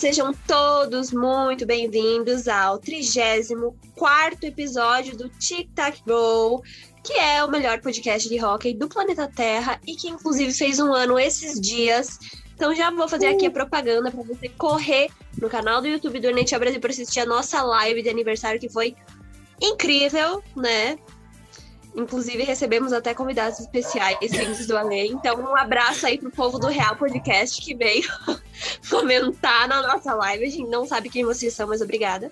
sejam todos muito bem-vindos ao 34 episódio do Tic Tac Go, que é o melhor podcast de hockey do planeta Terra e que inclusive fez um ano esses dias. Então já vou fazer aqui a propaganda para você correr no canal do YouTube do NHL Brasil para assistir a nossa live de aniversário que foi incrível, né? Inclusive, recebemos até convidados especiais vindos do além. Então, um abraço aí pro povo do Real Podcast que veio comentar na nossa live. A gente não sabe quem vocês são, mas obrigada.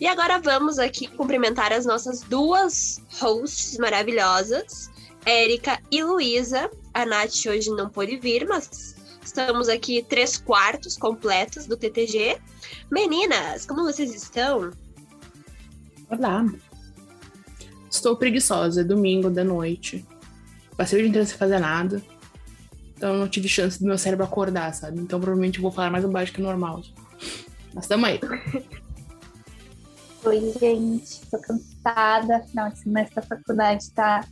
E agora vamos aqui cumprimentar as nossas duas hosts maravilhosas, Érica e Luísa. A Nath hoje não pôde vir, mas estamos aqui três quartos completos do TTG. Meninas, como vocês estão? Olá. Estou preguiçosa, é domingo da noite. Passei o dia inteiro sem fazer nada. Então não tive chance do meu cérebro acordar, sabe? Então provavelmente eu vou falar mais baixo que o normal. Mas tamo aí. Oi, gente. Tô cansada. Final de semestre da faculdade tá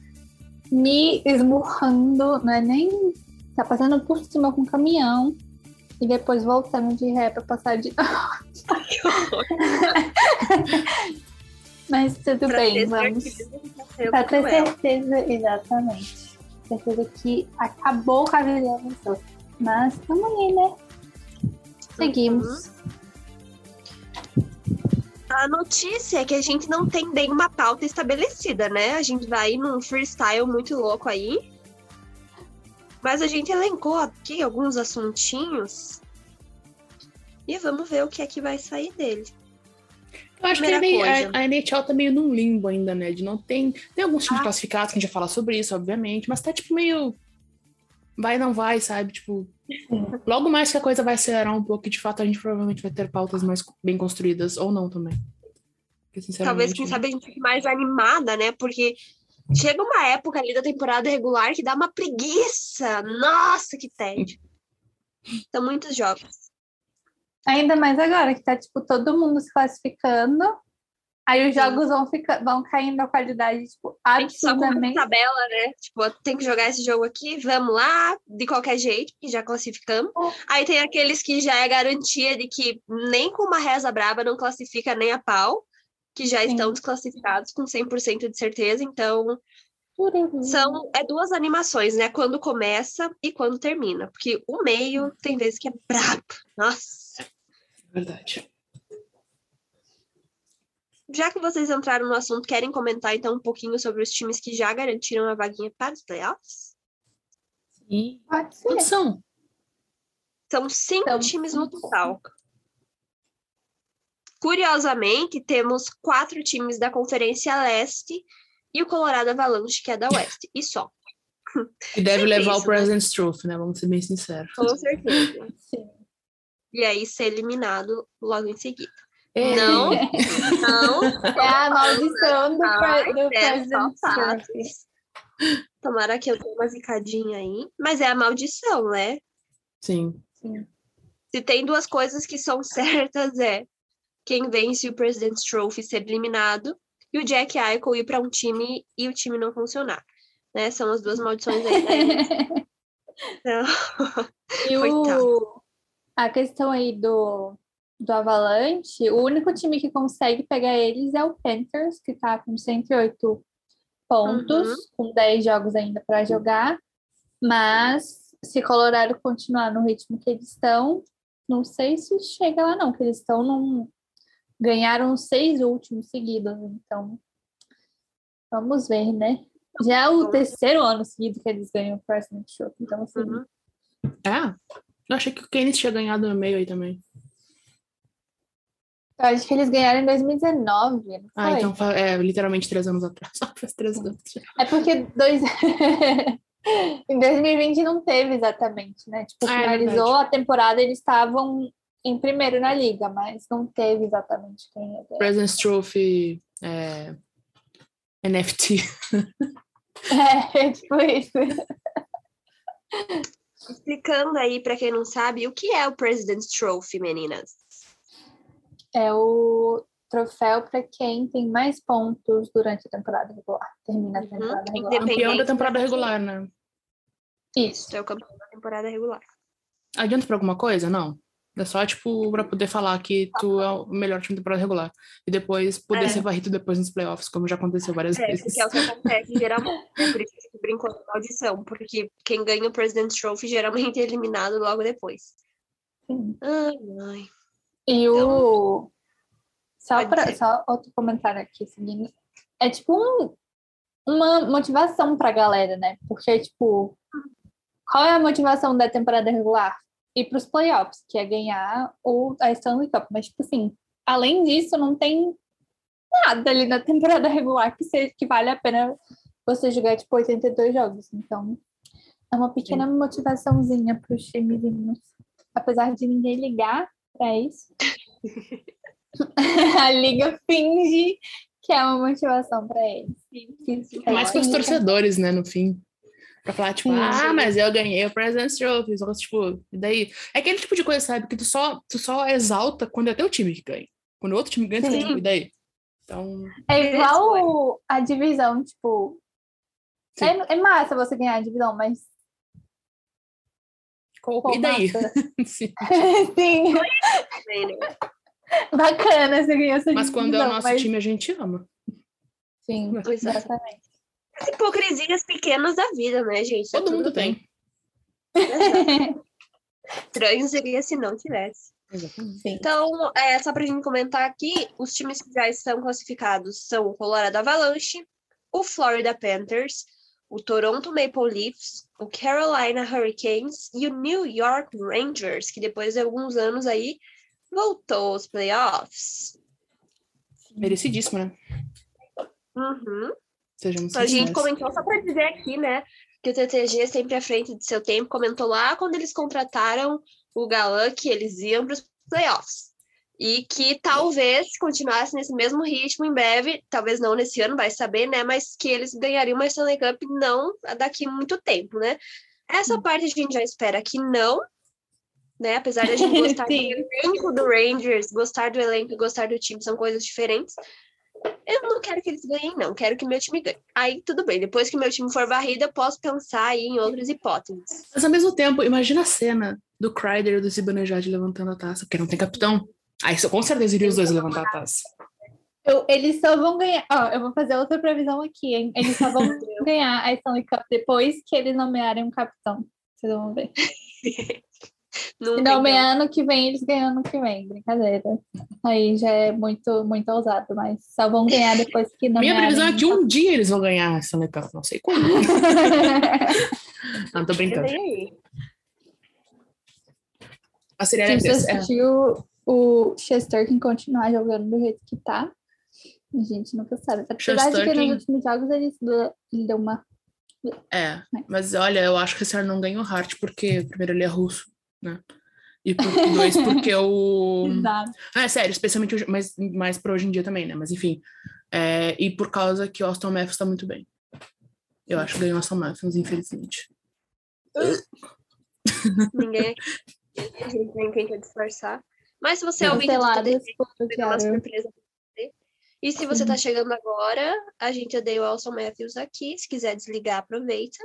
me esmurrando. Não é nem. Tá passando por cima com o caminhão. E depois voltando de ré pra passar de. Mas tudo pra bem, vamos. Pra ter certeza, exatamente. Certeza que acabou com a vida Mas estamos aí, né? Seguimos. Uhum. A notícia é que a gente não tem bem uma pauta estabelecida, né? A gente vai num freestyle muito louco aí. Mas a gente elencou aqui alguns assuntinhos. E vamos ver o que é que vai sair dele. Eu acho que a, a, a, NHL tá meio num limbo ainda, né? De não tem. Tem alguns times ah. classificados que a gente vai falar sobre isso, obviamente, mas tá tipo meio. Vai, não vai, sabe? Tipo. Logo mais que a coisa vai acelerar um pouco, e de fato a gente provavelmente vai ter pautas mais bem construídas, ou não também. Porque, Talvez, quem sabe, a gente fique mais animada, né? Porque chega uma época ali da temporada regular que dá uma preguiça. Nossa, que tédio. São muitos jogos. Ainda mais agora, que tá, tipo, todo mundo se classificando. Aí os jogos vão, ficar, vão caindo a qualidade, tipo, absurdamente. Só tabela, né? Tipo, tem que jogar esse jogo aqui, vamos lá, de qualquer jeito, que já classificamos. Oh. Aí tem aqueles que já é garantia de que nem com uma reza braba não classifica nem a pau, que já Sim. estão desclassificados com 100% de certeza. Então, são é duas animações, né? Quando começa e quando termina. Porque o meio tem vezes que é brabo. Nossa. Verdade. Já que vocês entraram no assunto, querem comentar então um pouquinho sobre os times que já garantiram a vaguinha para os playoffs? Sim. Pode ser. Quantos são? São cinco então, times no total. Curiosamente, temos quatro times da Conferência Leste e o Colorado Avalanche, que é da Oeste. E só. E deve levar o President's Trophy, né? Vamos ser bem sinceros. Com certeza. Sim e aí ser eliminado logo em seguida. É. Não, não. É a maldição do, pre do presidente. Tomara que eu tenha uma zicadinha aí. Mas é a maldição, né? Sim. Sim. Se tem duas coisas que são certas, é quem vence o President's Trophy ser eliminado e o Jack Eichel ir para um time e o time não funcionar. Né? São as duas maldições aí. então, e o, a questão aí do, do Avalanche, o único time que consegue pegar eles é o Panthers, que está com 108 pontos, uhum. com 10 jogos ainda para jogar. Mas se Colorado continuar no ritmo que eles estão, não sei se chega lá não, que eles estão num ganharam seis últimos seguidos, então vamos ver, né? Já é o terceiro ano seguido que eles ganham o President Show, então assim. Uhum. É, eu achei que o Keynes tinha ganhado no meio aí também. Eu acho que eles ganharam em 2019. ah, então é literalmente três anos atrás. Só faz três anos. É porque dois. em 2020 não teve exatamente, né? Tipo, ah, é finalizou é a temporada, eles estavam em primeiro na liga, mas não teve exatamente quem é. President's Trophy é... NFT. é, tipo isso. Explicando aí para quem não sabe, o que é o President's Trophy, meninas? É o troféu para quem tem mais pontos durante a temporada regular. Termina a uhum. temporada uhum. regular. Campeão da temporada regular, né? Isso. É o campeão da temporada regular. Adianta para alguma coisa? Não? É só, tipo, pra poder falar que tu é o melhor time da temporada regular. E depois poder é. ser varrido depois nos playoffs, como já aconteceu várias é, vezes. É, porque é o que acontece geralmente. É por isso que brincou com audição, porque quem ganha o President's Trophy geralmente é eliminado logo depois. Sim. Ai, ai. E então, o. Só, pra, só outro comentário aqui seguindo. É tipo um, uma motivação pra galera, né? Porque, tipo, qual é a motivação da temporada regular? Ir para os playoffs, que é ganhar o, a Stanley Cup. Mas, tipo assim, além disso, não tem nada ali na temporada regular que, seja, que vale a pena você jogar, tipo, 82 jogos. Então, é uma pequena Sim. motivaçãozinha para os timezinhos. Apesar de ninguém ligar para isso. a liga finge que é uma motivação para eles. Mais para os torcedores, né, no fim. Pra falar, tipo, sim, ah, mas eu ganhei o President's Trophy. Só, tipo, e daí? É aquele tipo de coisa, sabe? Que tu só, tu só exalta quando é teu time que ganha. Quando o outro time ganha, tu tipo, e daí? Então... É igual a divisão, tipo... É, é, massa você ganhar a divisão, mas... Pô, e daí? Sim. Sim. Bacana você ganhar essa Mas quando é o nosso mas... time, a gente ama. Sim, exatamente. As hipocrisias pequenas da vida, né, gente? Todo é mundo tem. Estranho seria se não tivesse. Exatamente. Então, é, só pra gente comentar aqui, os times que já estão classificados são o Colorado Avalanche, o Florida Panthers, o Toronto Maple Leafs, o Carolina Hurricanes e o New York Rangers, que depois de alguns anos aí voltou aos playoffs. Merecidíssimo, né? Uhum. Sejamos a gente comentou só para dizer aqui, né, que o TTG sempre à frente de seu tempo comentou lá quando eles contrataram o Galan que eles iam para os playoffs. E que talvez continuasse nesse mesmo ritmo em breve, talvez não nesse ano, vai saber, né? Mas que eles ganhariam uma Stanley Cup não daqui muito tempo, né? Essa hum. parte a gente já espera que não, né? Apesar de a gente gostar do elenco do Rangers, gostar do elenco e gostar do time, são coisas diferentes. Eu não quero que eles ganhem, não. Quero que meu time ganhe. Aí, tudo bem. Depois que meu time for varrido, eu posso pensar aí em outras hipóteses. Mas, ao mesmo tempo, imagina a cena do Kreider e do Zibanejad levantando a taça, porque não tem capitão. Aí, com certeza, iriam os dois levantar a taça. Eu, eles só vão ganhar. Ó, eu vou fazer outra previsão aqui, hein? Eles só vão ganhar a Stanley Cup depois que eles nomearem um capitão. Vocês vão ver. Não, não bem ano que vem, eles ganham ano que vem, brincadeira. Aí já é muito, muito ousado, mas só vão ganhar depois que não. Minha previsão é que um dia eles vão ganhar essa Cup, não sei quando. não, tô brincando. A Se você assistiu o Chester que continuar jogando do jeito que tá, a gente nunca sabe. Apesar de que nos últimos jogos ele deu uma. É, mas olha, eu acho que esse ano não ganha o Hart, porque primeiro ele é russo né? E por dois, porque o. Ah, é sério, especialmente hoje, mas mais para hoje em dia também, né? Mas enfim. É, e por causa que o Austin Matthews está muito bem. Eu acho que ganhou o Austin Matthews, infelizmente. Ninguém nem quem quer disfarçar. Mas se você é ouvinte do uma surpresa e se você está chegando agora, a gente odeia o Austin Matthews aqui. Se quiser desligar, aproveita.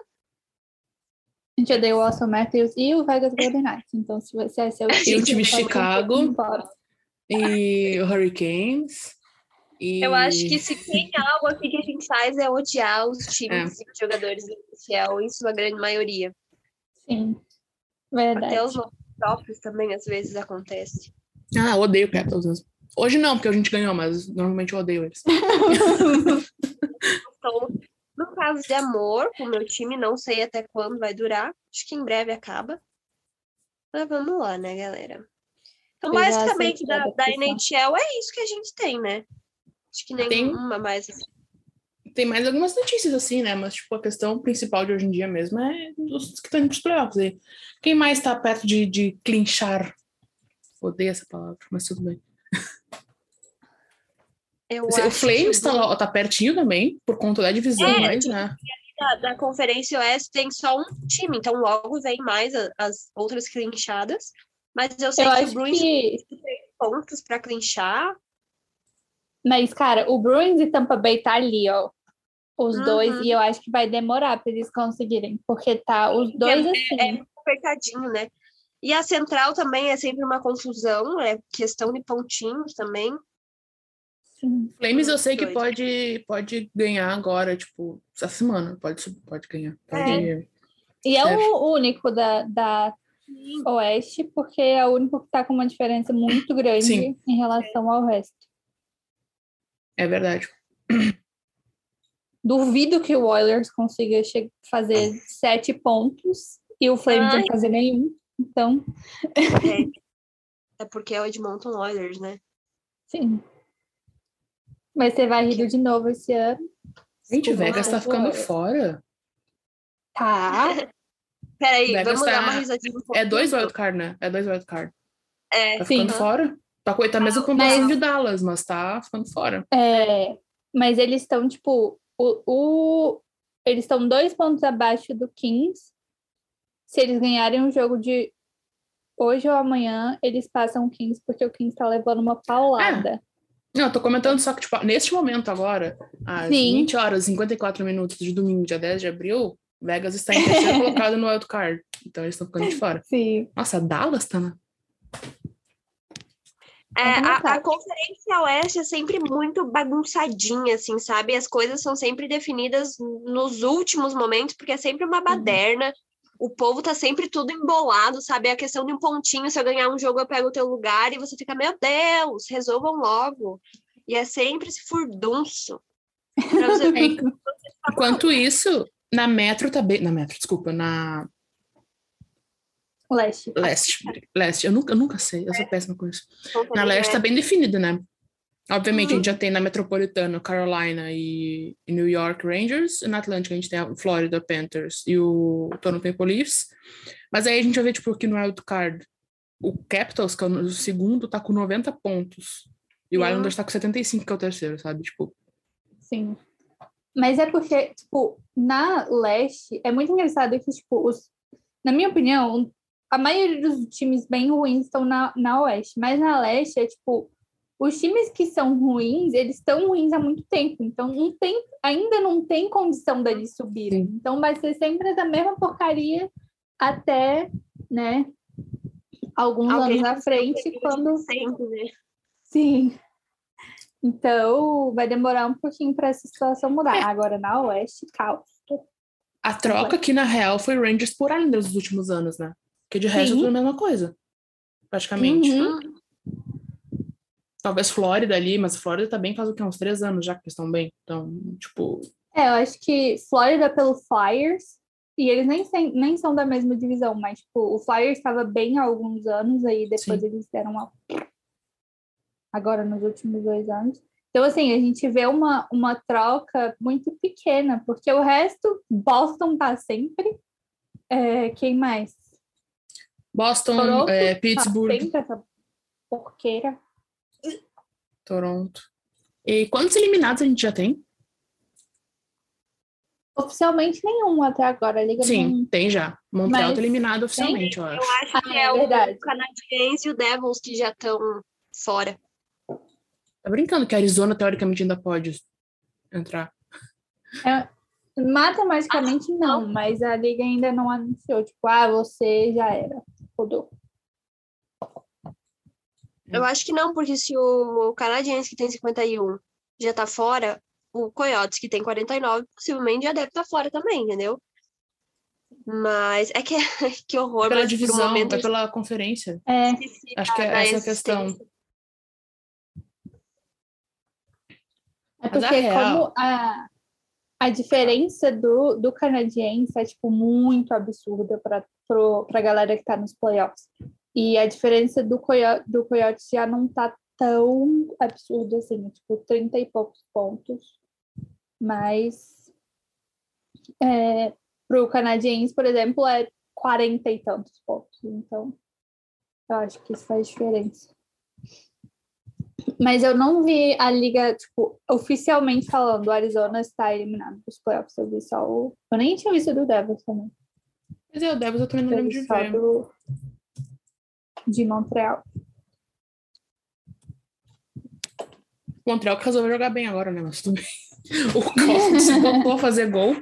A gente odeia o Austin Matthews e o Vegas Golden Knights. Então, se você é seu time... E o time de Chicago. E o Hurricanes. E... Eu acho que se tem algo aqui que a gente faz é odiar os times é. e os jogadores do inicial, em sua grande maioria. Sim, verdade. Até os próprios também, às vezes, acontece. Ah, odeio o Capitals. Hoje não, porque a gente ganhou, mas normalmente eu odeio eles. então, no caso de amor, com o meu time, não sei até quando vai durar. Acho que em breve acaba. Mas vamos lá, né, galera? Então, basicamente, da, da NHL é isso que a gente tem, né? Acho que nenhuma tem, mais. Tem mais algumas notícias, assim, né? Mas, tipo, a questão principal de hoje em dia mesmo é os que estão indo pros playoffs. E quem mais tá perto de, de clinchar? Odeio essa palavra, mas tudo bem. Eu o Flames está que... tá pertinho também, por conta da divisão, é, mas, né? Da, da, Conferência Oeste tem só um time, então logo vem mais a, as outras clinchadas. Mas eu sei eu que o Bruins que... tem pontos para clinchar. Mas, cara, o Bruins e Tampa Bay tá ali, ó. Os uhum. dois, e eu acho que vai demorar para eles conseguirem, porque tá os dois é, assim. É, é apertadinho, né? E a central também é sempre uma confusão, é questão de pontinhos também. Sim. Flames eu sei que pode, pode ganhar agora, tipo, essa semana, pode, pode ganhar. Pode... É. E é o único da, da Oeste, porque é o único que está com uma diferença muito grande Sim. em relação ao resto. É verdade. Duvido que o Oilers consiga fazer sete pontos e o Flames não fazer nenhum. Então. É, é porque é o Edmonton Oilers, né? Sim. Vai ser varrido de novo esse ano. Gente, o Vegas tá ficando fora. Tá. Peraí, Vegas vamos tá... dar uma risadinha. Um é dois wildcard, né? É dois wildcard. É, tá ficando sim. fora. Tá com a mesma pontuação mas... de Dallas, mas tá ficando fora. É, mas eles estão, tipo, o, o, eles estão dois pontos abaixo do Kings. Se eles ganharem um jogo de hoje ou amanhã, eles passam o Kings, porque o Kings tá levando uma paulada. É. Não, eu tô comentando só que, tipo, neste momento agora, às Sim. 20 horas e 54 minutos de domingo, dia 10 de abril, Vegas está em terceiro colocado no wildcard. Então eles estão ficando de fora. Sim. Nossa, Dallas tá na. É, a, a, Conferência Oeste é sempre muito bagunçadinha, assim, sabe? As coisas são sempre definidas nos últimos momentos, porque é sempre uma uhum. baderna. Uhum. O povo tá sempre tudo embolado, sabe? É a questão de um pontinho, se eu ganhar um jogo, eu pego o teu lugar, e você fica, meu Deus, resolvam logo. E é sempre esse furdunço. Você... Enquanto isso, na Metro tá bem. Na Metro, desculpa, na. Leste. Leste. Leste. Eu nunca, eu nunca sei, eu sou péssima com isso. Na Leste tá bem definido, né? Obviamente, uhum. a gente uhum. já tem na Metropolitana, Carolina e, e, New York Rangers. E na Atlântica, a gente tem a Florida Panthers e o Toronto Maple Leafs. Mas aí a gente vai ver, tipo, aqui no Wildcard, o Capitals, que é o segundo, tá com 90 pontos. E o uhum. Islanders tá com 75, que é o terceiro, sabe? Tipo. Sim. Mas é porque, tipo, na leste, é muito engraçado que, tipo, os, na minha opinião, a maioria dos times bem ruins estão na, na oeste, mas na leste é, tipo, os times que são ruins, eles estão ruins há muito tempo, então não tem, ainda não tem condição deles subirem. Então vai ser sempre essa mesma porcaria até, né, alguns Alguém anos à frente, quando... Sempre, né? Sim. Então, vai demorar um pouquinho para essa situação mudar. É. Agora, na Oeste, caos. A troca aqui, na real, foi Rangers por Islanders nos últimos anos, né? Porque de resto é tudo a mesma coisa. Praticamente. Uhum. Talvez Flórida ali, mas Flórida também faz o quê? Uns três anos já que estão bem. Então, tipo. É, eu acho que Flórida pelo Flyers, e eles nem, nem são da mesma divisão, mas tipo, o Flyers estava bem há alguns anos, aí depois Sim. eles deram uma agora nos últimos dois anos. Então, assim, a gente vê uma, uma troca muito pequena, porque o resto, Boston tá sempre. É, quem mais? Boston, Toronto, é, tá Pittsburgh. Tá sempre essa porqueira. Toronto. E quantos eliminados a gente já tem? Oficialmente nenhum até agora. Liga Sim, não... tem já. Montreal tá eliminado oficialmente, tem? eu acho. Eu acho que ah, é, é o Canadiense e o Devils que já estão fora. Tá brincando que a Arizona, teoricamente, ainda pode entrar. É, matematicamente ah, não, mas a liga ainda não anunciou. Tipo, ah, você já era. Rodou. Eu acho que não, porque se o canadiense que tem 51 já tá fora, o Coyotes que tem 49 possivelmente já deve estar tá fora também, entendeu? Mas é que que horror. Pela divisão, momento... é pela conferência. É. Acho que é essa a questão. É porque a como a, a diferença do, do canadiense é, tipo, muito absurda para a galera que está nos playoffs. E a diferença do Coyote, do Coyote já não tá tão absurda assim, tipo, 30 e poucos pontos. Mas é, para o canadiense, por exemplo, é 40 e tantos pontos. Então, eu acho que isso faz diferença. Mas eu não vi a liga, tipo, oficialmente falando, o Arizona está eliminado dos playoffs. Eu vi só o. Eu nem tinha visto do Devils também. Mas é, o Devils eu também não lembro de ver. Do... De Montreal. Montreal que resolveu jogar bem agora, né? Mas tudo bem. O Cosmos voltou a fazer gol.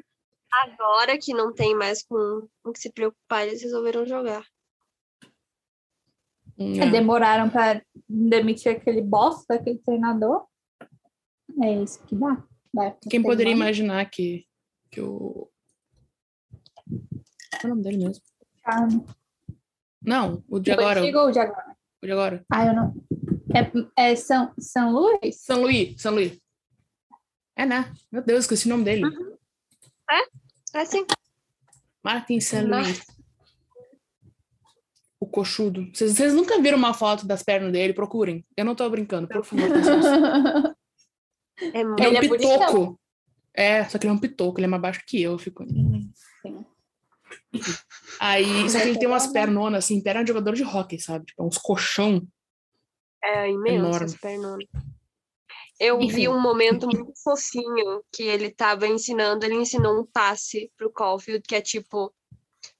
Agora que não tem mais com o que se preocupar, eles resolveram jogar. É. Demoraram para demitir aquele boss daquele treinador. É isso que dá. Quem poderia imaginar que, que o. Qual é o nome dele mesmo? Charme. Não, o de agora. O ou o de agora? O de agora. Ah, eu não. É, é São, São Luís? São Luís, São Luís. É, né? Meu Deus, esqueci o nome dele. Uhum. É? É sim. Martin São Luís. O coxudo. Vocês, vocês, nunca viram uma foto das pernas dele? Procurem. Eu não tô brincando, por favor. é, ele é um é pitoco. É, só que ele é um pitoco, ele é mais baixo que eu. eu fico. Sim. Aí, só que ele tem umas pernonas, assim, perna de jogador de hockey, sabe? Tipo, uns colchão. É imenso pernonas. Eu Enfim. vi um momento muito fofinho que ele tava ensinando, ele ensinou um passe pro Caulfield, que é tipo,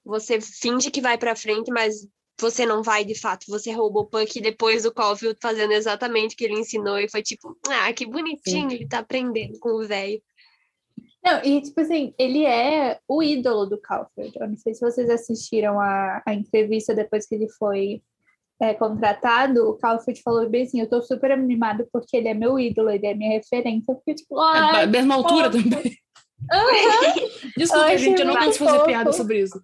você finge que vai para frente, mas você não vai de fato, você roubou o puck e depois o Caulfield fazendo exatamente o que ele ensinou e foi tipo, ah, que bonitinho, Sim. ele tá aprendendo com o velho. Não, e tipo assim, ele é o ídolo do Calford. Eu não sei se vocês assistiram a, a entrevista depois que ele foi é, contratado, o Calford falou bem assim, eu tô super animado porque ele é meu ídolo, ele é minha referência. Eu fiquei tipo, ai, é, mesma altura também. Uhum. Desculpa, gente, eu não posso fazer piada sobre isso.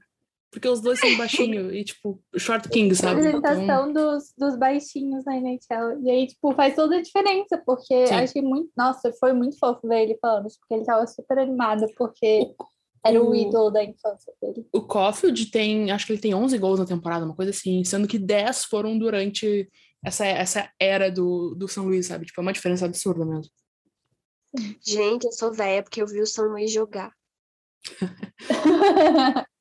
Porque os dois são baixinhos e, tipo, short king, sabe? A apresentação então... dos, dos baixinhos na NHL. E aí, tipo, faz toda a diferença, porque Sim. achei muito. Nossa, foi muito fofo ver ele falando, porque ele tava super animado, porque era o, o ídolo da infância dele. O Caulfield tem, acho que ele tem 11 gols na temporada, uma coisa assim, sendo que 10 foram durante essa, essa era do, do São Luís, sabe? Tipo, é uma diferença absurda mesmo. Gente, eu sou velha porque eu vi o São Luís jogar.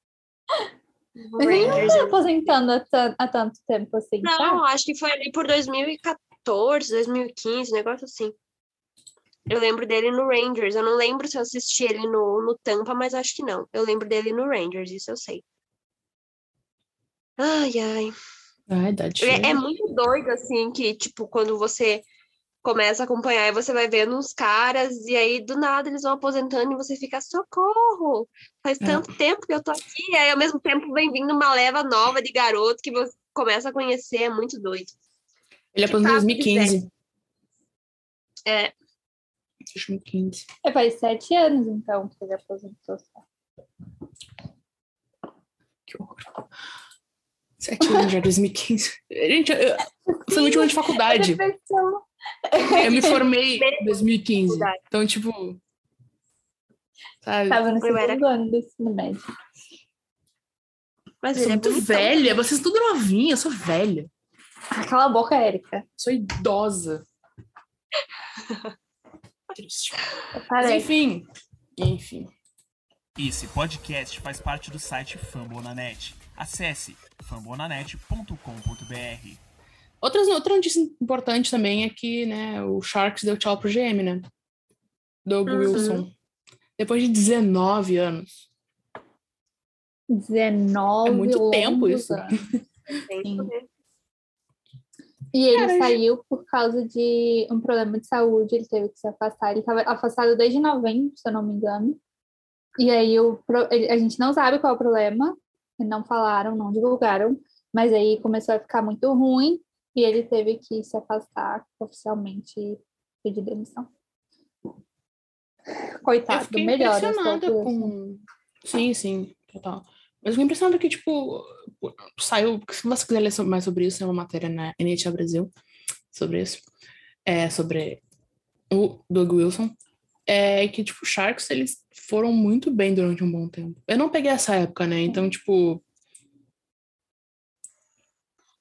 Mas ele não tá aposentando há, há, tanto tempo assim. Não, tá? acho que foi ali por 2014, 2015, negócio assim. Eu lembro dele no Rangers. Eu não lembro se eu assisti ele no, no Tampa, mas acho que não. Eu lembro dele no Rangers, isso eu sei. Ai, ai. Ai, dá é, é muito doido, assim, que, tipo, quando você começa a acompanhar e você vai vendo uns caras e aí do nada eles vão aposentando e você fica socorro! Faz é. tanto tempo que eu tô aqui e aí ao mesmo tempo vem vindo uma leva nova de garoto que você começa a conhecer é muito doido. Ele aposentou em 2015 é. 2015 é, faz sete anos então que ele aposentou que horror Sete anos já, 2015. Gente, eu, foi o último ano de faculdade. Eu me formei em 2015. Então, tipo. Sabe? Tava no segundo ano do ensino médio. Mas eu sou é muito velha. Vocês tudo novinha, eu sou velha. Ah, cala a boca, Érica. Sou idosa. Mas enfim. Enfim. Esse podcast faz parte do site Fambonanet. Acesse fambonanet.com.br. Outras, outra notícia importante também é que né, o Sharks deu tchau pro GM, né? Doug uhum. Wilson. Depois de 19 anos. 19 É muito tempo isso. E ele Cara, saiu por causa de um problema de saúde, ele teve que se afastar. Ele estava afastado desde novembro, se eu não me engano. E aí o, a gente não sabe qual é o problema, não falaram, não divulgaram, mas aí começou a ficar muito ruim e ele teve que se afastar oficialmente e pedir demissão. Coitado, eu melhor. Impressionada com... Sim, sim, total. Mas fiquei impressionada que, tipo, saiu. Se você quiser ler mais sobre isso, é uma matéria na NHL Brasil sobre isso. É, sobre o Doug Wilson. É que, tipo, Sharks, eles foram muito bem durante um bom tempo. Eu não peguei essa época, né? Então, tipo,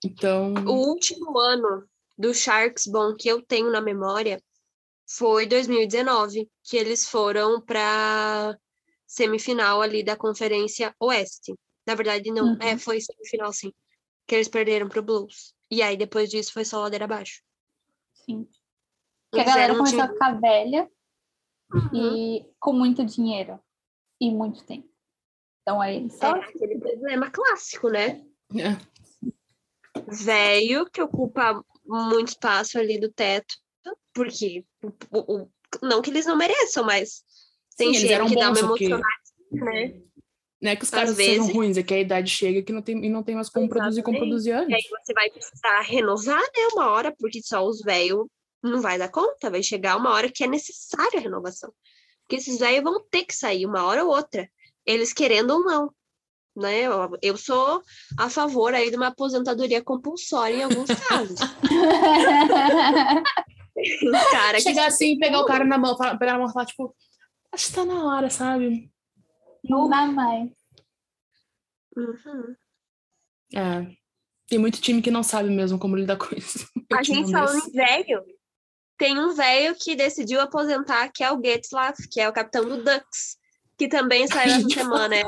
então. O último ano do Sharks bom que eu tenho na memória foi 2019, que eles foram para semifinal ali da Conferência Oeste. Na verdade, não, uhum. é, foi semifinal, sim. Que eles perderam pro Blues. E aí, depois disso, foi só ladeira abaixo. Sim. Que a galera começou time... a ficar velha uhum. e com muito dinheiro e muito tempo. Então aí só. É aquele problema clássico, né? É velho que ocupa muito espaço ali do teto, porque o, o, não que eles não mereçam, mas tem Sim, gente que dá uma emocionada, né? Não é que os caras vezes, sejam ruins, é que a idade chega que não tem, e não tem mais como exatamente. produzir como produzir antes. E aí você vai precisar renovar, né, uma hora, porque só os velhos não vai dar conta, vai chegar uma hora que é necessária a renovação. Porque esses velhos vão ter que sair uma hora ou outra, eles querendo ou não. Né? Eu, eu sou a favor aí de uma aposentadoria compulsória em alguns casos. cara Chegar assim, pegar o cara na mão, pegar na mão e falar, tipo, acho que tá na hora, sabe? Não dá mais. Uhum. É. Tem muito time que não sabe mesmo como lidar com isso. A gente falando em velho, tem um velho que decidiu aposentar, que é o Getzlaff, que é o capitão do Ducks, que também saiu essa semana. É,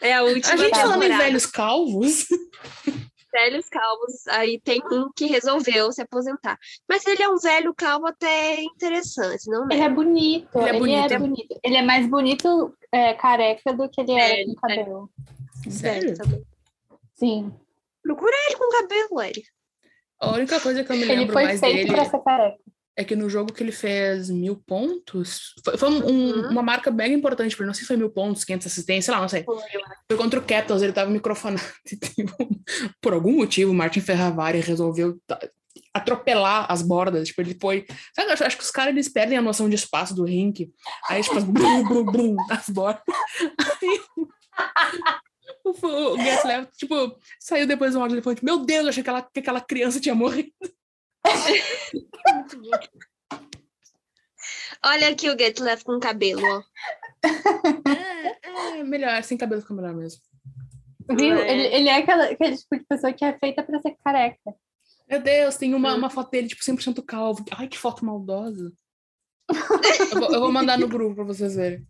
é a última. A gente falando em velhos calvos. Velhos calvos, aí tem um que resolveu se aposentar. Mas ele é um velho calvo até interessante, não é? Ele é bonito. Ele é, ele bonito. é bonito. Ele é mais bonito é, careca do que ele é, com cabelo. Sério? Sim. Procura ele com cabelo, Eric. A única coisa que eu me lembro mais dele é que no jogo que ele fez mil pontos, foi, foi um, uhum. uma marca bem importante para não sei se foi mil pontos, 500 assistências, sei lá, não sei. Foi, foi contra o Capitals, ele tava microfonado. Por algum motivo, o Martin Ferravari resolveu atropelar as bordas, tipo, ele foi... Sabe, acho, acho que os caras, eles perdem a noção de espaço do rink, aí, tipo, brum, brum, brum, as bordas. Aí, o, o Getzlaff, tipo, saiu depois do áudio e falou, meu Deus, eu achei que aquela, que aquela criança tinha morrido. Olha aqui o Getzlaff com cabelo, ó. É, é, melhor, sem cabelo fica melhor mesmo. Viu? É. Ele, ele é aquela, aquele tipo de pessoa que é feita pra ser careca. Meu Deus, tem uma, uma foto dele, tipo, 100% calvo. Ai, que foto maldosa. eu, vou, eu vou mandar no grupo pra vocês verem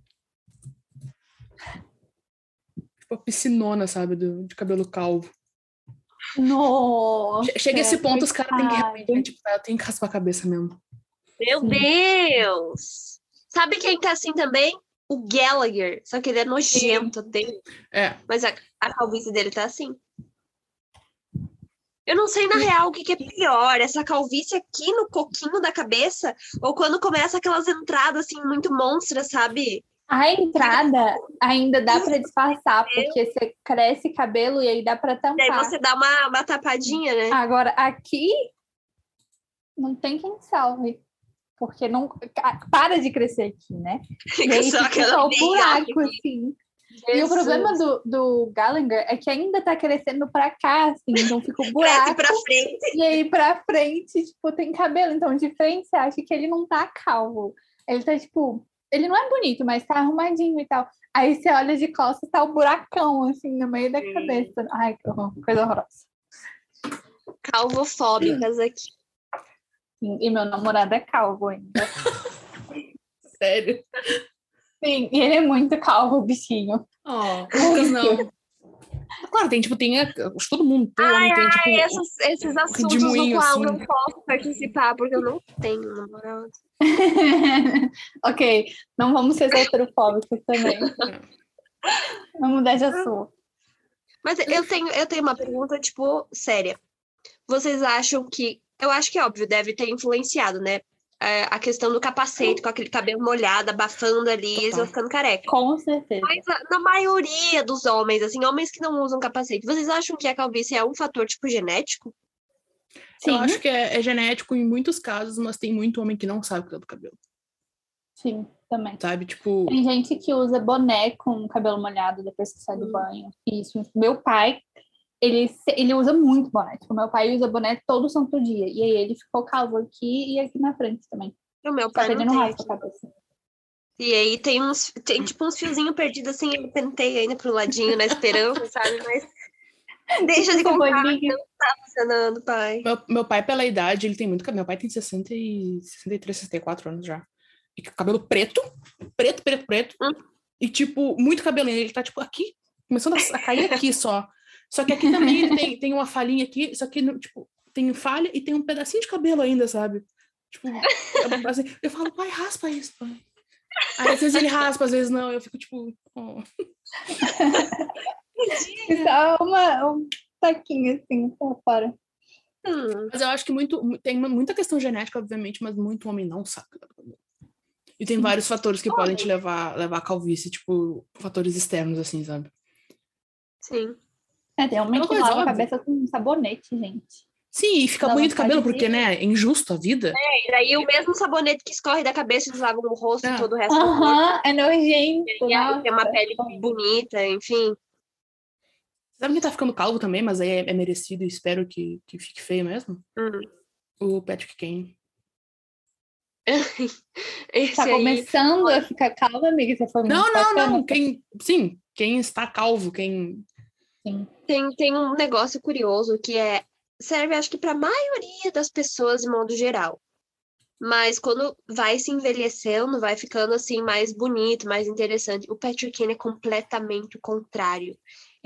tipo a piscinona, sabe? Do, de cabelo calvo. Nossa! Chega esse ponto, os caras têm que realmente, tipo, eu tenho que raspar a cabeça mesmo. Meu Sim. Deus! Sabe quem tá assim também? O Gallagher. Só que ele é nojento dele. É. Mas a, a calvície dele tá assim. Eu não sei, na real, o que, que, é pior, essa calvície aqui no coquinho da cabeça, ou quando começa aquelas entradas, assim, muito monstras, sabe? A entrada ainda dá para disfarçar, porque você cresce cabelo e aí dá para tampar. E aí você dá uma, uma tapadinha, né? Agora, aqui não tem quem salve. Porque não para de crescer aqui, né? E aí só fica só o buraco, assim. Jesus. E o problema do, do Gallagher é que ainda tá crescendo pra cá, assim, então fica o buraco. pra frente. E aí pra frente, tipo, tem cabelo. Então, de frente, você acha que ele não tá calvo. Ele tá, tipo, ele não é bonito, mas tá arrumadinho e tal. Aí você olha de costas, tá o um buracão, assim, no meio da cabeça. Ai, que horror, coisa horrorosa. Calvofóbicas aqui. Sim, e meu namorado é calvo ainda. Sério? Sim, e ele é muito calvo, bichinho. Oh, Lucas não. Claro, tem, tipo, tem. Acho todo mundo tem, ai, tem, tipo. Ai, esses, esses assuntos no qual assim. eu não posso participar, porque eu não tenho namorado. ok, não vamos ser heterofóbicos também. vamos mudar de assunto. Mas eu tenho, eu tenho uma pergunta, tipo, séria. Vocês acham que. Eu acho que, óbvio, deve ter influenciado, né? é, a questão do capacete, com aquele cabelo molhado, abafando ali, eles vão ficando careca. Com certeza. Mas na maioria dos homens, assim, homens que não usam capacete, vocês acham que a calvície é um fator, tipo, genético? Sim. Eu acho que é, é genético em muitos casos, mas tem muito homem que não sabe cuidar do cabelo. Sim, também. Sabe, tipo... Tem gente que usa boné com cabelo molhado depois que sai do hum. banho. Isso. Meu pai ele, ele usa muito boné. Tipo, meu pai usa boné todo santo dia. E aí ele ficou calvo aqui e aqui na frente também. O meu pai ele não raspa a cabeça. E aí tem uns, tem tipo uns fiozinhos perdidos assim, eu pentei ainda pro ladinho na esperança, sabe? Mas deixa de comprar, não tá funcionando, pai. Meu, meu pai, pela idade, ele tem muito cabelo. Meu pai tem 60 e 63, 64 anos já. E cabelo preto, preto, preto, preto. Hum. E, tipo, muito cabelo. Ele tá, tipo, aqui, começando a cair aqui só. Só que aqui também ele tem, tem uma falhinha aqui, só que, tipo, tem falha e tem um pedacinho de cabelo ainda, sabe? Tipo, assim, eu falo, pai, raspa isso, pai. Aí às vezes ele raspa, às vezes não, eu fico tipo. Oh. Só uma, um taquinho assim pra fora. Hum. Mas eu acho que muito, tem muita questão genética, obviamente, mas muito homem não sabe. E tem vários fatores que podem te levar, levar a calvície, tipo, fatores externos, assim, sabe? Sim. É, tem homem que lava a cabeça com sabonete, gente. Sim, e fica bonito o cabelo, porque, né, é injusto a vida. É, e aí o mesmo sabonete que escorre da cabeça, eles lavam o rosto é. e todo o resto Aham, uh -huh, é nojento. E aí tem uma pele bonita, enfim. Sabe quem tá ficando calvo também, mas aí é, é merecido e espero que, que fique feio mesmo? Hum. O Patrick Kane. tá aí... começando a ficar calvo, amiga? Você foi não, não, não. Quem, sim, quem está calvo, quem. Sim. Tem, tem um negócio curioso que é serve, acho que, para a maioria das pessoas de modo geral. Mas quando vai se envelhecendo, vai ficando assim mais bonito, mais interessante. O Patrick Kane é completamente o contrário.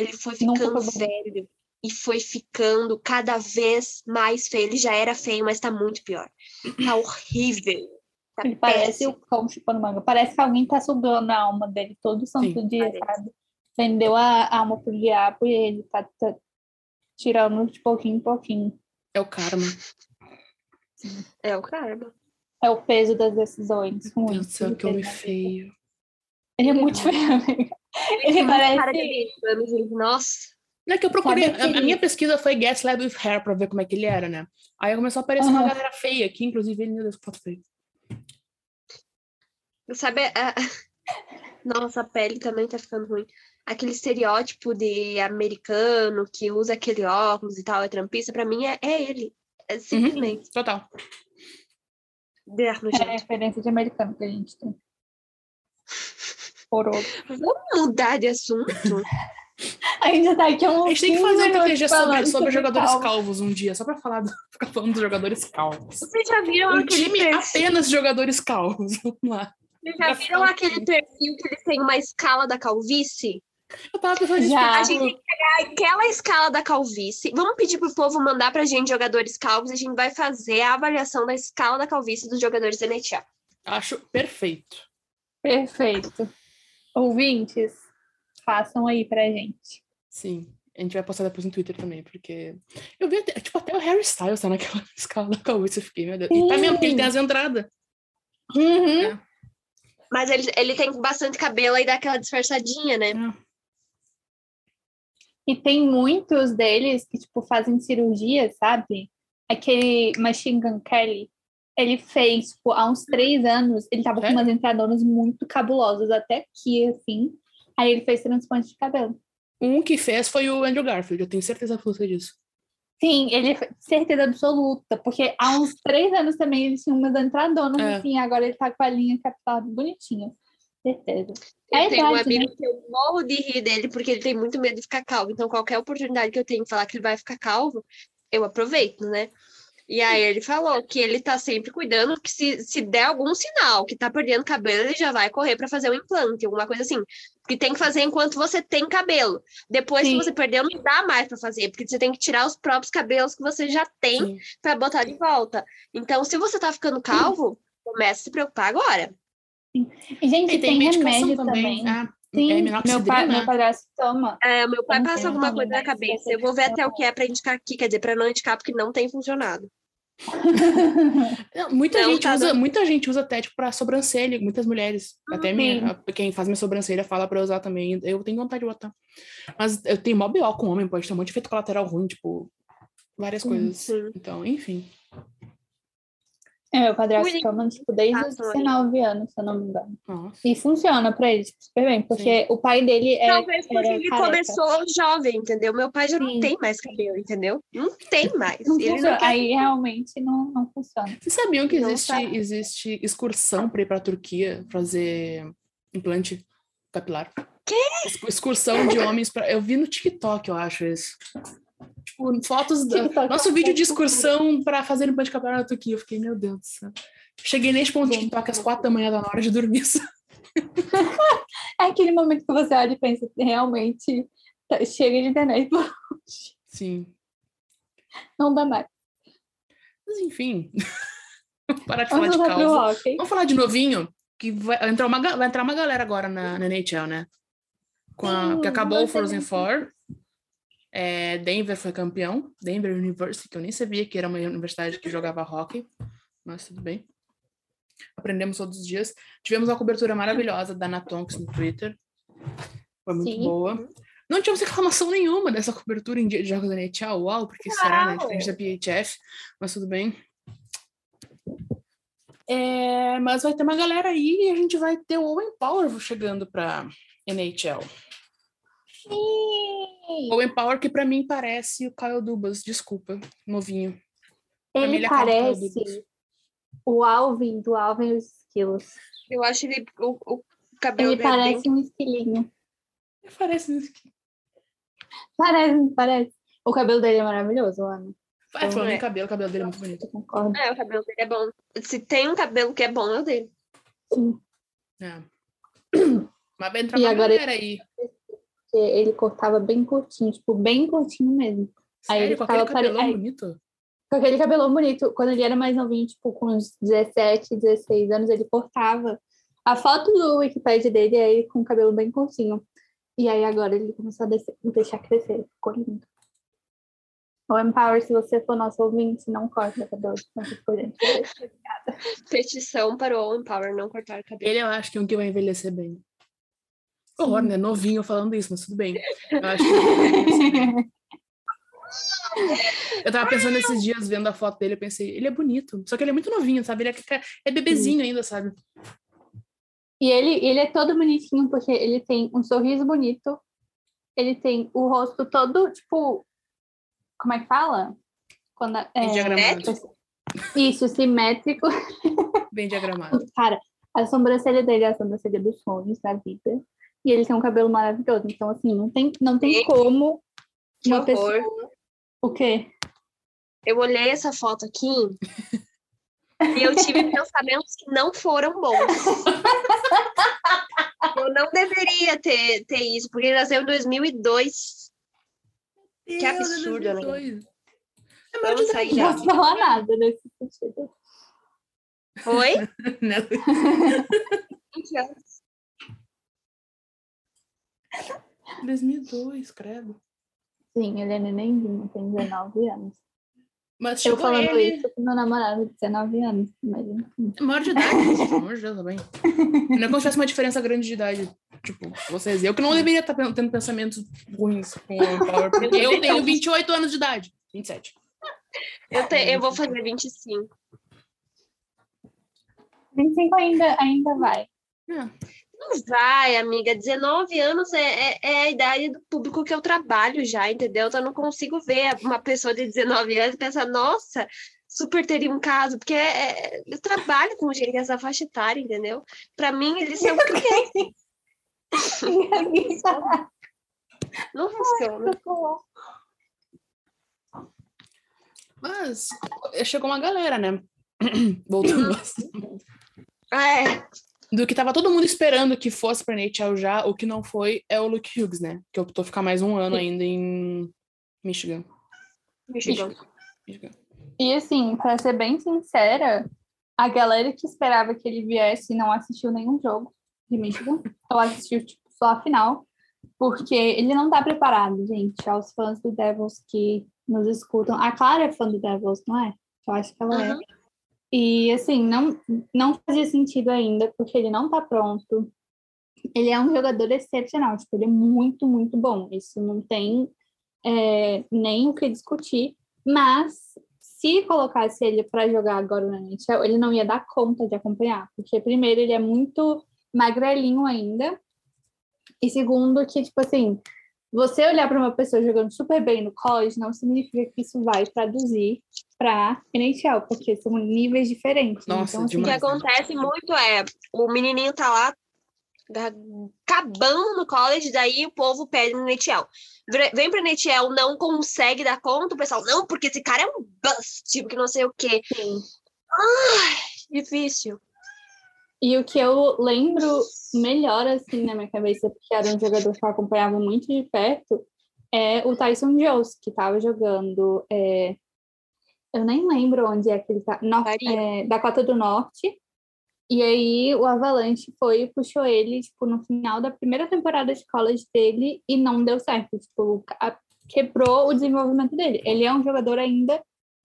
Ele foi ficando velho e foi ficando cada vez mais feio. Ele já era feio, mas tá muito pior. Tá horrível. Tá ele parece o cão chupando manga. Parece que alguém tá sugando a alma dele todo santo Sim, dia, parece. sabe? Vendeu a alma pro diabo e ele tá, tá tirando de pouquinho em pouquinho. É o karma. É o karma. É o peso das decisões. Meu Deus do céu, que homem feio. Ele é muito feio, amiga. Ele, ele parece... Cara de Nossa. Não é que eu procurei, a, a, minha pesquisa foi Guess Lab with Hair pra ver como é que ele era, né? Aí começou a aparecer uhum. uma galera feia aqui, inclusive ele, meu Deus, que foto feia. Sabe, a... nossa, a pele também tá ficando ruim. Aquele estereótipo de americano que usa aquele óculos e tal, é trampista, pra mim é, é ele. É uhum. simplesmente. Uhum. Total. É a referência de americano que a gente tem. Horror. Vamos mudar de assunto? A gente já tá aqui um A gente tem que fazer um TG sobre, sobre jogadores calvos. calvos um dia, só pra falar do, ficar falando dos jogadores calvos. Vocês já viram um aquele time perfil? apenas de jogadores calvos. Vamos lá. Vocês já viram aquele perfil que eles têm uma escala da calvície? Eu tava pensando nisso. A gente tem que pegar aquela escala da calvície. Vamos pedir pro povo mandar pra gente jogadores calvos e a gente vai fazer a avaliação da escala da calvície dos jogadores da NHL. Acho perfeito. Perfeito. Ouvintes, façam aí pra gente. Sim. A gente vai postar depois no Twitter também, porque eu vi até, tipo, até o Harry Styles tá naquela escala da calvície, eu fiquei, meu Deus. E tá mesmo, porque ele tem as entradas. Uhum. É. Mas ele, ele tem bastante cabelo e dá aquela disfarçadinha, né? É. E tem muitos deles que, tipo, fazem cirurgia, sabe? Aquele Machine Gun Kelly, ele fez, tipo, há uns três anos, ele tava é? com umas entradonas muito cabulosas, até aqui, assim. Aí ele fez transplante de cabelo. Um que fez foi o Andrew Garfield, eu tenho certeza absoluta disso. Sim, ele certeza absoluta, porque há uns três anos também ele tinha umas entradonas, é. assim, agora ele tá com a linha capital bonitinha. Certeza. Eu é tenho um amigo né? que eu morro de rir dele porque ele tem muito medo de ficar calvo. Então, qualquer oportunidade que eu tenho de falar que ele vai ficar calvo, eu aproveito, né? E aí ele falou que ele tá sempre cuidando, que se, se der algum sinal que tá perdendo cabelo, ele já vai correr para fazer um implante, alguma coisa assim. Que tem que fazer enquanto você tem cabelo. Depois Sim. que você perdeu, não dá mais para fazer, porque você tem que tirar os próprios cabelos que você já tem para botar de volta. Então, se você tá ficando calvo, comece a se preocupar agora. E, gente, e tem, tem remédio também. também. Ah, Sim, é meu, pai, meu padrasto toma. É, meu pai passa alguma coisa na cabeça. Eu vou ver até o que é para indicar aqui, quer dizer, para não indicar porque não tem funcionado. Muita, não, gente tá usa, dando... muita gente usa até tipo, para sobrancelha, muitas mulheres. Hum, até minha, quem faz minha sobrancelha fala para usar também. Eu tenho vontade de botar. Mas eu tenho mó BO com homem, pode ter um monte de efeito colateral ruim, tipo, várias coisas. Sim. Então, enfim. É, meu padrasto toma, tipo, desde os 19 anos, se eu não me engano. Nossa. E funciona pra ele, tipo, super bem, porque Sim. o pai dele é. Talvez porque ele careca. começou jovem, entendeu? Meu pai já Sim. não tem mais cabelo, entendeu? Não tem mais. Não ele não Aí realmente não, não funciona. Vocês sabiam que existe, existe excursão pra ir pra Turquia fazer implante capilar? Quê? Excursão de homens pra. Eu vi no TikTok, eu acho isso. Tipo, fotos. Da... Nosso vídeo de excursão para fazer implante de capilar na Turquia. Eu fiquei, meu Deus do céu. Cheguei nesse ponto de TikTok às quatro da manhã, da hora de dormir. é aquele momento que você olha e pensa, realmente tá, chega de internet. Sim. Não dá mais. Mas enfim. Parar de Vamos falar de causa. Vamos falar de novinho, que vai entrar uma, vai entrar uma galera agora na, na NHL, né? Com a, Sim, que acabou o Frozen Four. É, Denver foi campeão, Denver University, que eu nem sabia que era uma universidade que jogava hockey, mas tudo bem. aprendemos todos os dias. Tivemos uma cobertura maravilhosa da Natonks no Twitter. Foi muito Sim. boa. Não tivemos reclamação nenhuma dessa cobertura em dia de jogos da NHL. Uau, porque Uau. será, né? Diferente da PHF, mas tudo bem. É, mas vai ter uma galera aí e a gente vai ter o Owen Power chegando para NHL. Sim. Owen Power que para mim parece o Kyle Dubas, desculpa, novinho. Ele parece o Alvin do Alvin e os Esquilos. Eu acho ele o, o cabelo Ele parece bem... um esquilinho. Ele parece um esquilinho. Parece, parece. O cabelo dele é maravilhoso, Ana. É, falando em cabelo, o cabelo dele é muito bonito. concordo. É, o cabelo dele é bom. Se tem um cabelo que é bom, é o dele. Sim. É. Mas vai entrar e uma agora galera aí. Ele cortava bem curtinho, tipo, bem curtinho mesmo. Sério? Aí ele com aquele cabelão pare... bonito? Com aquele cabelão bonito. Quando ele era mais novinho, tipo, com uns 17, 16 anos, ele cortava. A foto do Wikipedia dele é ele com o cabelo bem curtinho. E aí agora ele começou a descer, deixar crescer. Ficou lindo. O Empower, se você for nosso ouvinte, não corta cabelo por dentro. Petição para o Empower não cortar cabelo. Ele eu acho que é um que vai envelhecer bem. Horror, né? Novinho falando isso, mas tudo bem. Eu acho que Eu tava pensando esses dias, vendo a foto dele, eu pensei, ele é bonito. Só que ele é muito novinho, sabe? Ele é, é bebezinho ainda, sabe? E ele, ele é todo bonitinho, porque ele tem um sorriso bonito, ele tem o rosto todo, tipo, como é que fala? Quando, é, diagramado. Isso, simétrico. Bem diagramado. Cara, a sobrancelha dele é a sobrancelha dos sonhos da vida. E ele tem um cabelo maravilhoso. Então, assim, não tem, não tem como que uma horror. pessoa. O quê? Eu olhei essa foto aqui e eu tive pensamentos que não foram bons. eu não deveria ter, ter isso, porque ele nasceu em 2002. Que absurdo, né? É sair Não posso falar nada nesse sentido. Oi? Não. 2002, credo. Sim, ele é nenenzinho, tem 19 anos. Mas eu falando ele... isso com meu namorado de 19 anos. É maior de idade, pelo amor de Deus, também. Não é como se tivesse uma diferença grande de idade. Tipo, vocês. Eu que não deveria estar tendo pensamentos ruins com o Power, porque eu tenho 28 anos de idade. 27. Eu, te, eu vou fazer 25. 25 ainda, ainda vai. É. Não vai, amiga. 19 anos é, é, é, a idade do público que eu trabalho já, entendeu? Então eu não consigo ver uma pessoa de 19 anos e pensar, nossa, super teria um caso, porque é, é eu trabalho com gente dessa faixa etária, entendeu? Para mim, eles são crianças. não funciona. Mas chegou uma galera, né? Voltando. É do que tava todo mundo esperando que fosse pra NHL já, o que não foi é o Luke Hughes, né? Que optou ficar mais um ano ainda em Michigan. Michigan. Michigan. E assim, pra ser bem sincera, a galera que esperava que ele viesse não assistiu nenhum jogo de Michigan. Ou assistiu tipo, só a final. Porque ele não tá preparado, gente, aos fãs do Devils que nos escutam. A Clara é fã do Devils, não é? Eu acho que ela uhum. é. E, assim, não, não fazia sentido ainda, porque ele não tá pronto. Ele é um jogador excepcional, tipo, ele é muito, muito bom. Isso não tem é, nem o que discutir. Mas, se colocasse ele para jogar agora na NHL, ele não ia dar conta de acompanhar. Porque, primeiro, ele é muito magrelinho ainda. E segundo, que, tipo assim, você olhar para uma pessoa jogando super bem no college não significa que isso vai traduzir para NHL, porque são níveis diferentes. Nossa, então, assim, o que acontece muito é o menininho tá lá acabando no college, daí o povo pede no NHL. Vem pra NHL, não consegue dar conta, o pessoal, não, porque esse cara é um bust, porque não sei o quê. Ai, difícil. E o que eu lembro melhor, assim, na minha cabeça, porque era um jogador que eu acompanhava muito de perto, é o Tyson Jones, que estava jogando. É... Eu nem lembro onde é que ele tá. No... É, Dakota do Norte. E aí o Avalanche foi e puxou ele, tipo, no final da primeira temporada de college dele e não deu certo. Tipo, quebrou o desenvolvimento dele. Ele é um jogador ainda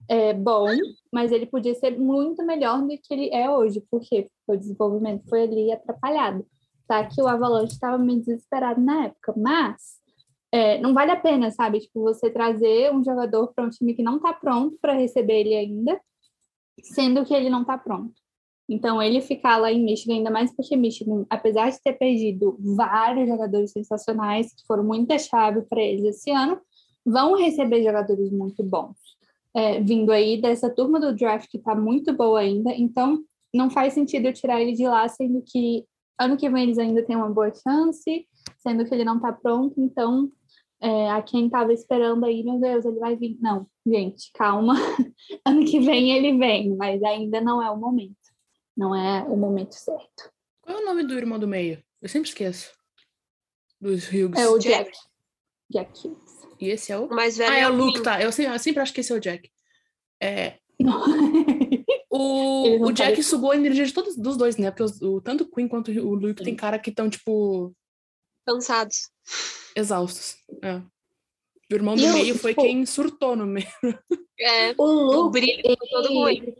é, bom, mas ele podia ser muito melhor do que ele é hoje. Por quê? O desenvolvimento foi ali atrapalhado. Tá que o Avalanche estava meio desesperado na época, mas é, não vale a pena, sabe? Tipo, você trazer um jogador para um time que não está pronto para receber ele ainda, sendo que ele não está pronto. Então, ele ficar lá em Michigan, ainda mais porque Michigan, apesar de ter perdido vários jogadores sensacionais, que foram muita chave para eles esse ano, vão receber jogadores muito bons. É, vindo aí dessa turma do draft que está muito boa ainda, então não faz sentido eu tirar ele de lá, sendo que ano que vem eles ainda têm uma boa chance, sendo que ele não está pronto, então é, a quem estava esperando aí, meu Deus, ele vai vir. Não, gente, calma. ano que vem ele vem, mas ainda não é o momento. Não é o momento certo. Qual é o nome do irmão do meio? Eu sempre esqueço. Dos Hughes. É o Jack. Jack Hughes. E esse é o? Mais velho ah, é o Luke, tá. Eu sempre, eu sempre acho que esse é o Jack. É. o, o Jack parecem. sugou a energia de todos dos dois, né? Porque os, o, tanto o Queen quanto o Luke tem cara que estão, tipo. Cansados. Exaustos. É. O irmão do e meio eu, foi tipo, quem surtou no meio. É, o Luke, o brilho ele, todo mundo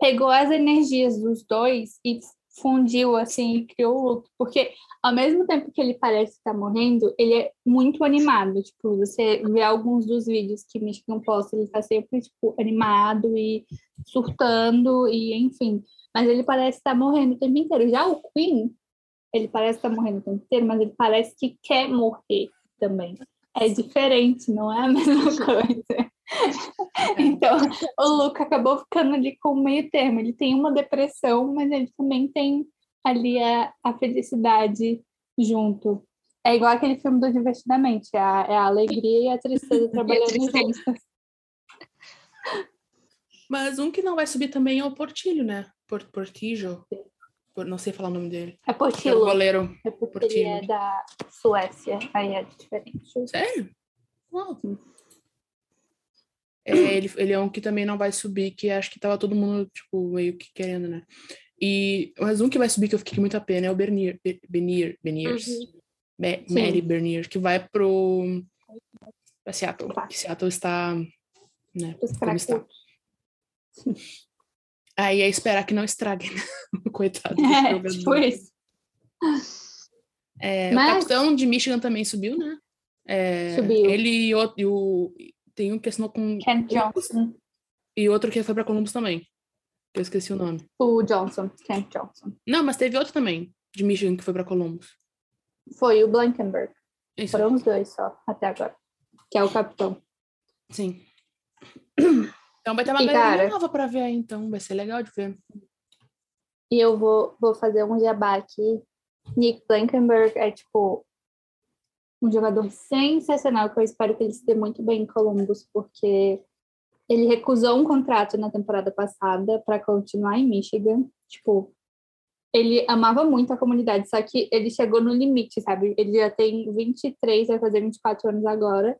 pegou as energias dos dois e fundiu assim e criou o luto. Porque ao mesmo tempo que ele parece estar morrendo, ele é muito animado. Tipo, você vê alguns dos vídeos que Michigan posta, ele tá sempre, tipo, animado e surtando e enfim. Mas ele parece estar morrendo o tempo inteiro. Já o Queen, ele parece estar morrendo o tempo inteiro, mas ele parece que quer morrer também. É diferente, não é a mesma coisa. então, o Luca acabou ficando ali com o meio termo. Ele tem uma depressão, mas ele também tem ali a, a felicidade junto. É igual aquele filme do Divertidamente, a, é a alegria e a tristeza trabalhando juntos. Mas um que não vai subir também é o Portilho, né? Port Portijo. Por, não sei falar o nome dele. É Portillo. É o goleiro. É Portillo. É da Suécia, aí é diferente. Sério? Uau. É, ele, ele é um que também não vai subir, que acho que tava todo mundo, tipo, meio que querendo, né? E, mas um que vai subir que eu fiquei muito a pena é o Bernier, Bernier, Berniers. Uhum. Be, Mary Bernier, que vai pro pra Seattle. Que Seattle está, né, como está. Aí é esperar que não estrague, né? Coitado. É, tipo isso. É, Mas... O capitão de Michigan também subiu, né? É, subiu. Ele e o, e o, tem um que assinou com. Ken Johnson. E outro que foi para Columbus também. Eu esqueci o nome. O Johnson, Ken Johnson. Não, mas teve outro também, de Michigan, que foi para Columbus. Foi o Blankenberg. Isso. Foram os dois só, até agora. Que é o capitão. Sim. Então vai ter uma galera nova para ver aí, então. Vai ser legal de ver. E eu vou, vou fazer um jabá aqui. Nick Blankenberg é, tipo, um jogador sensacional, que eu espero que ele se dê muito bem em Columbus, porque ele recusou um contrato na temporada passada para continuar em Michigan. Tipo, ele amava muito a comunidade, só que ele chegou no limite, sabe? Ele já tem 23, vai fazer 24 anos agora.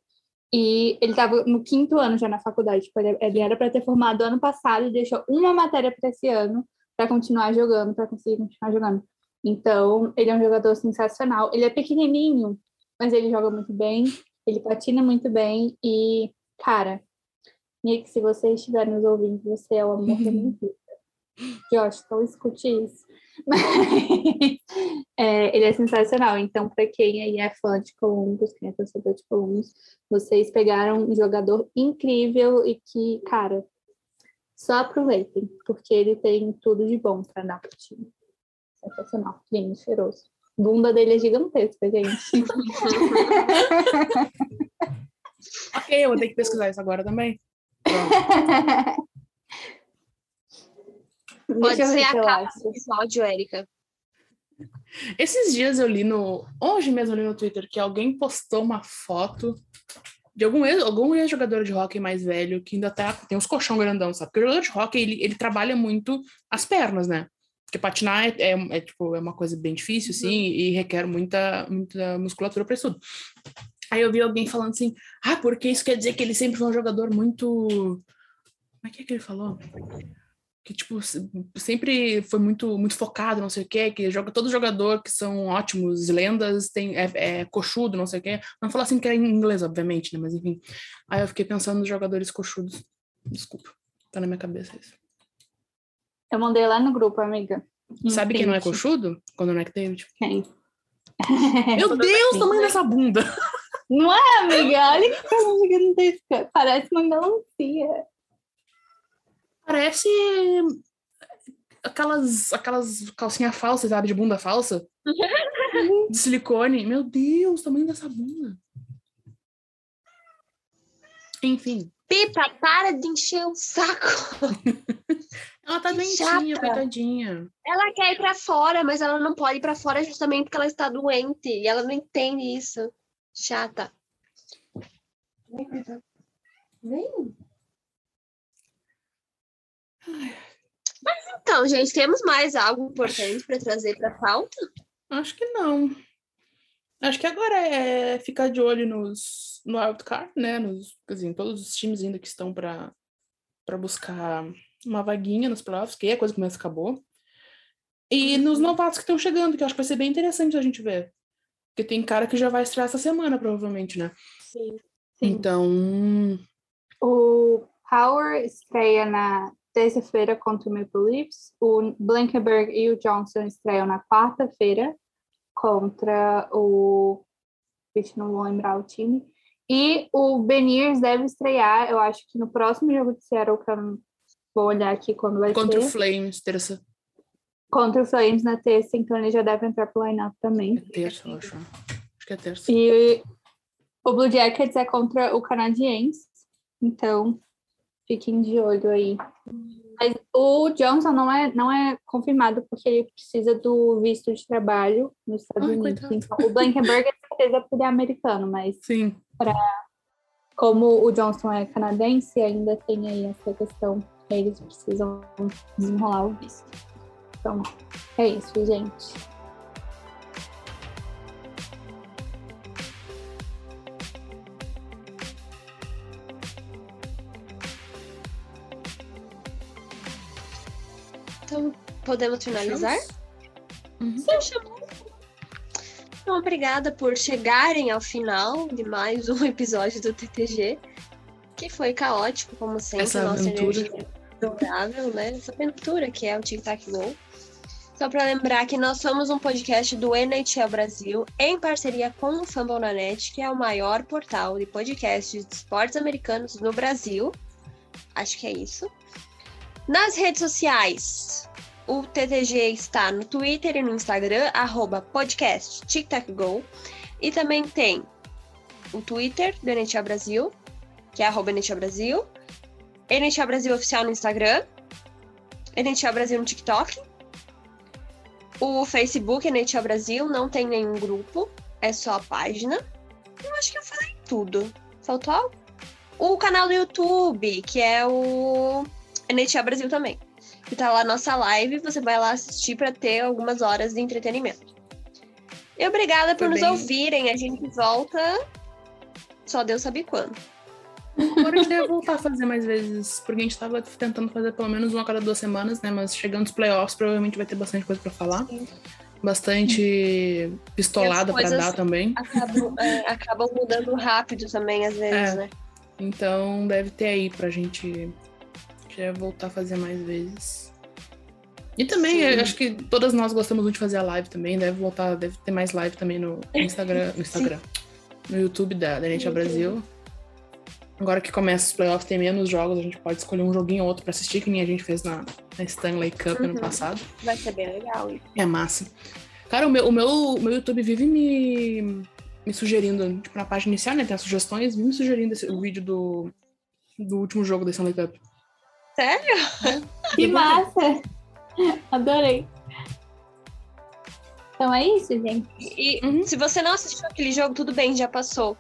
E ele estava no quinto ano já na faculdade. Tipo, ele era para ter formado ano passado e deixou uma matéria para esse ano para continuar jogando, para conseguir continuar jogando. Então, ele é um jogador sensacional. Ele é pequenininho, mas ele joga muito bem, ele patina muito bem e, cara, Nick, se você estiver nos ouvindo, você é o amor da minha vida. Josh, então escute isso. Mas, é, ele é sensacional. Então, para quem aí é fã de Columbus, quem é torcedor de Columbus, vocês pegaram um jogador incrível e que, cara, só aproveitem, porque ele tem tudo de bom para dar para o time. Sensacional, lindo, cheiroso bunda dele é gigantesca, gente. ok, eu vou ter que pesquisar isso agora também. Pode ser a capa do episódio, Érica. Esses dias eu li no. Hoje mesmo eu li no Twitter que alguém postou uma foto de algum ex, algum ex-jogador de hockey mais velho que ainda tá, tem uns colchão grandão, sabe? Porque o jogador de hockey ele, ele trabalha muito as pernas, né? Porque patinar é, é, é, tipo, é uma coisa bem difícil, assim, uhum. e requer muita, muita musculatura para isso tudo. Aí eu vi alguém falando assim, ah, porque isso quer dizer que ele sempre foi um jogador muito... Como é que é que ele falou? Que, tipo, sempre foi muito, muito focado, não sei o quê, que joga todo jogador que são ótimos, lendas, tem, é, é coxudo, não sei o quê. Não falar assim que era em inglês, obviamente, né? Mas enfim. Aí eu fiquei pensando nos jogadores coxudos. Desculpa, tá na minha cabeça isso. Eu mandei lá no grupo, amiga. Sabe quem não é coxudo? Quando não é que David. Quem? Meu Deus, tamanho dessa bunda! Não é, amiga? Olha que coisa gigantesca. Parece uma melancia. Parece aquelas, aquelas calcinhas falsas, sabe? De bunda falsa. de silicone. Meu Deus, tamanho dessa bunda. Enfim. Pipa, para de encher o saco. ela tá doentinha, coitadinha. Ela quer ir pra fora, mas ela não pode ir pra fora justamente porque ela está doente. E ela não entende isso. Chata. Vem. Mas então, gente, temos mais algo importante para trazer para pauta? Acho que não. Acho que agora é ficar de olho nos, no wildcard, né? Nos, assim, todos os times ainda que estão para buscar uma vaguinha nos playoffs, que é a coisa que mais acabou. E uhum. nos novatos que estão chegando, que eu acho que vai ser bem interessante a gente ver. Porque tem cara que já vai estrear essa semana, provavelmente, né? Sim. sim. Então. O Power estreia na terça-feira contra o Maple Leafs. O Blankenberg e o Johnson estreiam na quarta-feira contra o. Vixe, não vou lembrar o time. E o Beniers deve estrear, eu acho que no próximo jogo de Seattle, que eu vou olhar aqui quando vai contra ser. Contra o Flames, terça. Contra o Flames na terça, então ele já deve entrar pro line-up também. É terça, eu acho. Acho que é terça. E o Blue Jackets é contra o Canadiense, então fiquem de olho aí. Mas o Johnson não é, não é confirmado porque ele precisa do visto de trabalho nos Estados Ai, Unidos. Então, o Blankenberg é certeza porque ele é americano, mas Sim. Pra, como o Johnson é canadense, ainda tem aí essa questão. Eles precisam desenrolar o visto. Então, é isso, gente. Então, podemos finalizar? Uhum. Sim, Então, obrigada por chegarem ao final de mais um episódio do TTG, que foi caótico, como sempre. Essa nossa aventura. energia adorável, né? Essa aventura que é o Tic Tac Go. Só para lembrar que nós somos um podcast do NHL Brasil, em parceria com o Fambonanet, que é o maior portal de podcasts de esportes americanos no Brasil. Acho que é isso. Nas redes sociais, o TTG está no Twitter e no Instagram, arroba podcast TicTacGo. E também tem o Twitter do NHL Brasil, que é arroba NHL Brasil. NHL Brasil Oficial no Instagram. NHL Brasil no TikTok. O Facebook NHL Brasil não tem nenhum grupo, é só a página. Eu acho que eu falei tudo. Faltou algo? O canal do YouTube, que é o NHL Brasil também. Que tá lá nossa live, você vai lá assistir para ter algumas horas de entretenimento. E obrigada por nos ouvirem. A gente volta. Só Deus sabe quando. Agora a gente deve voltar a fazer mais vezes, porque a gente tava tentando fazer pelo menos uma a cada duas semanas, né? Mas chegando os playoffs, provavelmente vai ter bastante coisa para falar. Sim. Bastante pistolada para dar também. Acabam, é, acabam mudando rápido também, às vezes, é. né? Então deve ter aí pra gente já voltar a fazer mais vezes. E também, acho que todas nós gostamos muito de fazer a live também. Deve voltar, deve ter mais live também no Instagram, no Instagram, no YouTube da, da NHL Brasil. Agora que começa os playoffs, tem menos jogos, a gente pode escolher um joguinho ou outro pra assistir, que nem a gente fez na, na Stanley Cup uhum. ano passado. Vai ser bem legal isso. É massa. Cara, o meu, o meu, o meu YouTube vive me, me sugerindo, tipo, na página inicial, né? Tem as sugestões, vive me sugerindo esse, o vídeo do, do último jogo da Stanley Cup. Sério? Que massa! Adorei. Então é isso, gente. E uhum. se você não assistiu aquele jogo, tudo bem, já passou.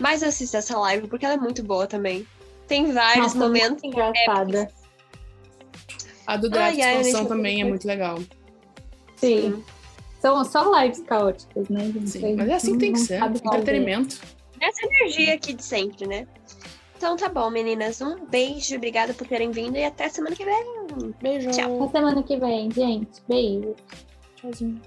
Mas assista essa live, porque ela é muito boa também. Tem vários Nossa, momentos. Muito engraçada. A do Draft ai, Expansão também é muito legal. Sim. Sim. São só lives caóticas, né? Sim, mas é assim que tem que ser. Entretenimento. Essa energia aqui de sempre, né? Então tá bom, meninas. Um beijo, obrigada por terem vindo e até semana que vem. Beijo. Tchau. Até semana que vem, gente. Beijo. Tchauzinho.